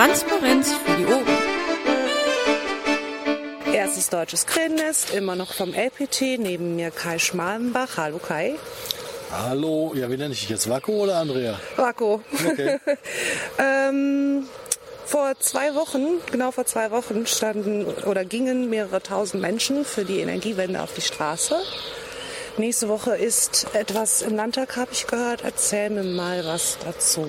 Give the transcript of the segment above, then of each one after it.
Transparenz für die Ohren. Erstes deutsches Krähennest, immer noch vom LPT, neben mir Kai Schmalenbach. Hallo Kai. Hallo, ja, wie nenne ich dich jetzt? Wacko oder Andrea? Wacko. Okay. ähm, vor zwei Wochen, genau vor zwei Wochen, standen oder gingen mehrere tausend Menschen für die Energiewende auf die Straße. Nächste Woche ist etwas im Landtag, habe ich gehört. Erzähl mir mal was dazu.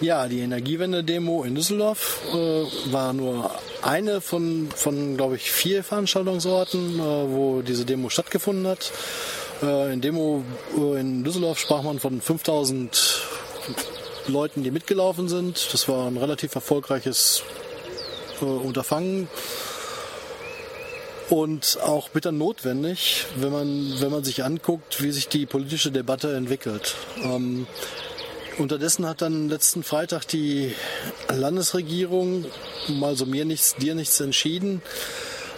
Ja, die Energiewende-Demo in Düsseldorf äh, war nur eine von, von glaube ich, vier Veranstaltungsorten, äh, wo diese Demo stattgefunden hat. Äh, in Demo äh, in Düsseldorf sprach man von 5000 Leuten, die mitgelaufen sind. Das war ein relativ erfolgreiches äh, Unterfangen und auch bitter notwendig, wenn man, wenn man sich anguckt, wie sich die politische Debatte entwickelt. Ähm, Unterdessen hat dann letzten Freitag die Landesregierung, mal so mir nichts, dir nichts entschieden,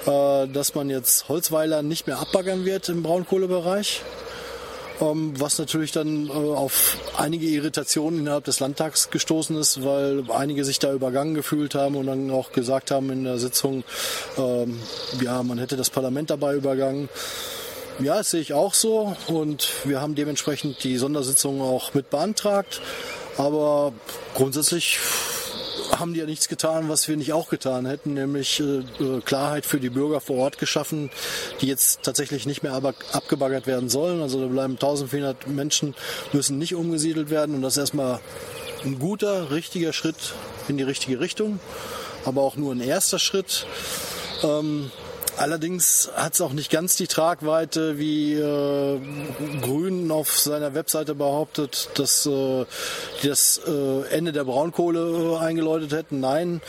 äh, dass man jetzt Holzweiler nicht mehr abbaggern wird im Braunkohlebereich. Ähm, was natürlich dann äh, auf einige Irritationen innerhalb des Landtags gestoßen ist, weil einige sich da übergangen gefühlt haben und dann auch gesagt haben in der Sitzung, ähm, ja, man hätte das Parlament dabei übergangen. Ja, das sehe ich auch so und wir haben dementsprechend die Sondersitzung auch mit beantragt. Aber grundsätzlich haben die ja nichts getan, was wir nicht auch getan hätten, nämlich äh, Klarheit für die Bürger vor Ort geschaffen, die jetzt tatsächlich nicht mehr abgebaggert werden sollen. Also da bleiben 1400 Menschen, müssen nicht umgesiedelt werden und das ist erstmal ein guter, richtiger Schritt in die richtige Richtung, aber auch nur ein erster Schritt. Ähm, Allerdings hat es auch nicht ganz die Tragweite, wie äh, Grün auf seiner Webseite behauptet, dass äh, die das äh, Ende der Braunkohle äh, eingeläutet hätten. Nein,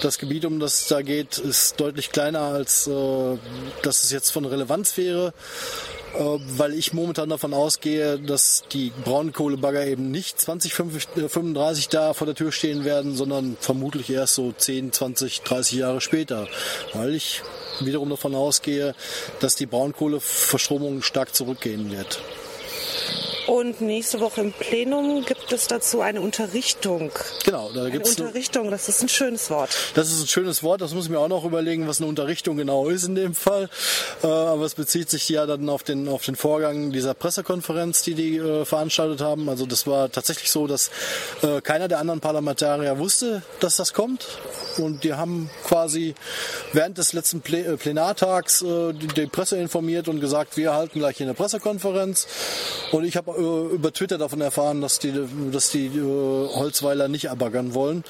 das Gebiet, um das es da geht, ist deutlich kleiner, als äh, dass es jetzt von Relevanz wäre äh, weil ich momentan davon ausgehe, dass die Braunkohlebagger eben nicht 2035 da vor der Tür stehen werden, sondern vermutlich erst so 10, 20, 30 Jahre später, weil ich wiederum davon ausgehe, dass die Braunkohleverstromung stark zurückgehen wird. Und nächste Woche im Plenum gibt es dazu eine Unterrichtung. Genau, da gibt es. Unterrichtung, das ist ein schönes Wort. Das ist ein schönes Wort, das muss ich mir auch noch überlegen, was eine Unterrichtung genau ist in dem Fall. Äh, aber es bezieht sich ja dann auf den, auf den Vorgang dieser Pressekonferenz, die die äh, veranstaltet haben. Also das war tatsächlich so, dass äh, keiner der anderen Parlamentarier wusste, dass das kommt. Und die haben quasi während des letzten Plenartags die Presse informiert und gesagt, wir halten gleich hier eine Pressekonferenz. Und ich habe äh, über Twitter davon erfahren, dass die, dass die äh, Holzweiler nicht abaggern wollen.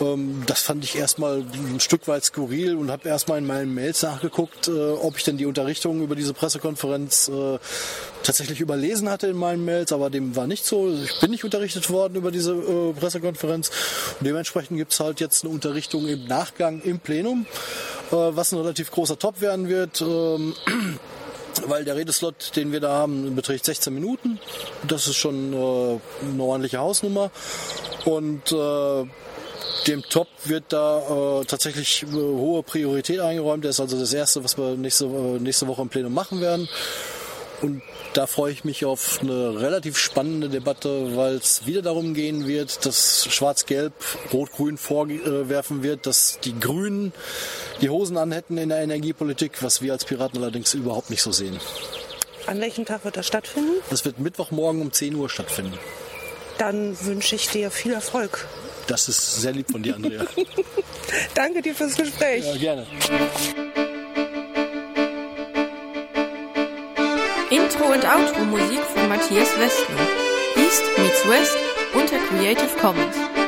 Ähm, das fand ich erstmal ein Stück weit skurril und habe erstmal in meinen Mails nachgeguckt, äh, ob ich denn die Unterrichtung über diese Pressekonferenz tatsächlich überlesen hatte in meinen Mails, aber dem war nicht so. Ich bin nicht unterrichtet worden über diese äh, Pressekonferenz. Und dementsprechend gibt es halt jetzt eine Unterrichtung im Nachgang im Plenum, äh, was ein relativ großer Top werden wird. Ähm, weil der Redeslot, den wir da haben, beträgt 16 Minuten. Das ist schon äh, eine ordentliche Hausnummer. Und äh, dem Top wird da äh, tatsächlich äh, hohe Priorität eingeräumt. Das ist also das Erste, was wir nächste, äh, nächste Woche im Plenum machen werden. Und da freue ich mich auf eine relativ spannende Debatte, weil es wieder darum gehen wird, dass Schwarz-Gelb Rot-Grün vorwerfen wird, dass die Grünen die Hosen anhätten in der Energiepolitik, was wir als Piraten allerdings überhaupt nicht so sehen. An welchem Tag wird das stattfinden? Das wird Mittwochmorgen um 10 Uhr stattfinden. Dann wünsche ich dir viel Erfolg. Das ist sehr lieb von dir, Andrea. Danke dir fürs Gespräch. Ja, gerne. Intro und Outro Musik von Matthias Westner. East meets West unter Creative Commons.